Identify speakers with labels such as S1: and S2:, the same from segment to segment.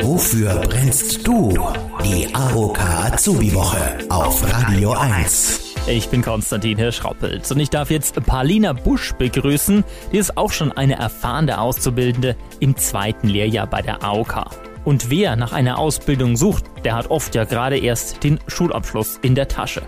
S1: Wofür brennst du? Die AOK Azubi Woche auf Radio 1.
S2: Ich bin Konstantin Hirschrappelt und ich darf jetzt Paulina Busch begrüßen. Die ist auch schon eine erfahrene Auszubildende im zweiten Lehrjahr bei der AOK. Und wer nach einer Ausbildung sucht, der hat oft ja gerade erst den Schulabschluss in der Tasche.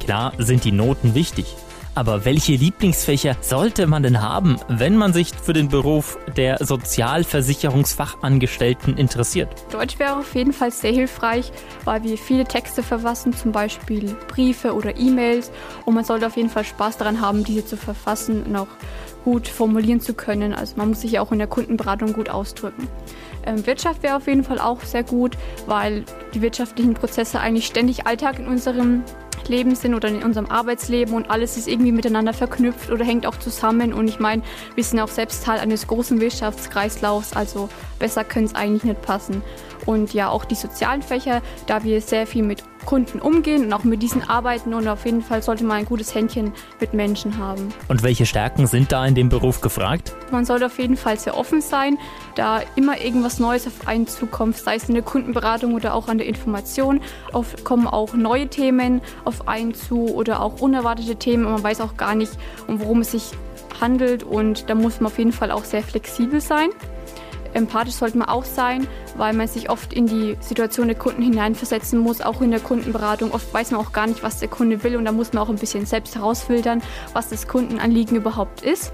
S2: Klar sind die Noten wichtig, aber welche Lieblingsfächer sollte man denn haben, wenn man sich für den Beruf der Sozialversicherungsfachangestellten interessiert?
S3: Deutsch wäre auf jeden Fall sehr hilfreich, weil wir viele Texte verfassen, zum Beispiel Briefe oder E-Mails. Und man sollte auf jeden Fall Spaß daran haben, diese zu verfassen und auch gut formulieren zu können. Also man muss sich ja auch in der Kundenberatung gut ausdrücken. Ähm, Wirtschaft wäre auf jeden Fall auch sehr gut, weil die wirtschaftlichen Prozesse eigentlich ständig Alltag in unserem Leben sind oder in unserem Arbeitsleben und alles ist irgendwie miteinander verknüpft oder hängt auch zusammen. Und ich meine, wir sind auch selbst Teil eines großen Wirtschaftskreislaufs, also besser können es eigentlich nicht passen. Und ja, auch die sozialen Fächer, da wir sehr viel mit Kunden umgehen und auch mit diesen arbeiten und auf jeden Fall sollte man ein gutes Händchen mit Menschen haben.
S2: Und welche Stärken sind da in dem Beruf gefragt?
S3: Man sollte auf jeden Fall sehr offen sein, da immer irgendwas Neues auf einen zukommt, sei es in der Kundenberatung oder auch an der Information, auf, kommen auch neue Themen auf einen zu oder auch unerwartete Themen man weiß auch gar nicht, um worum es sich handelt und da muss man auf jeden Fall auch sehr flexibel sein. Empathisch sollte man auch sein, weil man sich oft in die Situation der Kunden hineinversetzen muss, auch in der Kundenberatung. Oft weiß man auch gar nicht, was der Kunde will und da muss man auch ein bisschen selbst herausfiltern, was das Kundenanliegen überhaupt ist.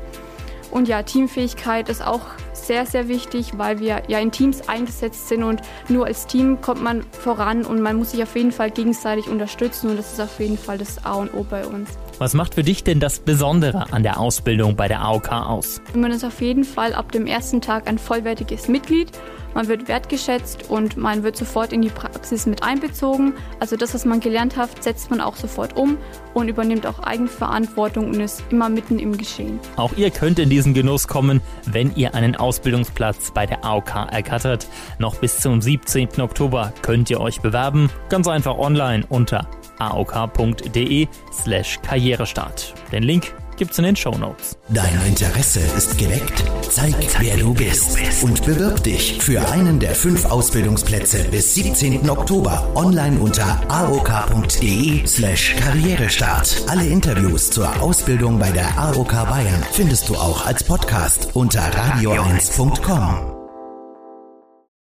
S3: Und ja, Teamfähigkeit ist auch sehr, sehr wichtig, weil wir ja in Teams eingesetzt sind und nur als Team kommt man voran und man muss sich auf jeden Fall gegenseitig unterstützen und das ist auf jeden Fall das A und O bei uns.
S2: Was macht für dich denn das Besondere an der Ausbildung bei der AOK aus?
S3: Man ist auf jeden Fall ab dem ersten Tag ein vollwertiges Mitglied. Man wird wertgeschätzt und man wird sofort in die Praxis mit einbezogen. Also das, was man gelernt hat, setzt man auch sofort um und übernimmt auch Eigenverantwortung und ist immer mitten im Geschehen.
S2: Auch ihr könnt in diesen Genuss kommen, wenn ihr einen Ausbildungsplatz bei der AOK ergattert. Noch bis zum 17. Oktober könnt ihr euch bewerben. Ganz einfach online unter aok.de slash Karrierestart. Den Link gibt's in den Show Notes.
S1: Dein Interesse ist geweckt? Zeig, wer du bist und bewirb dich für einen der fünf Ausbildungsplätze bis 17. Oktober online unter aok.de slash Karrierestart. Alle Interviews zur Ausbildung bei der AOK Bayern findest du auch als Podcast unter radio1.com.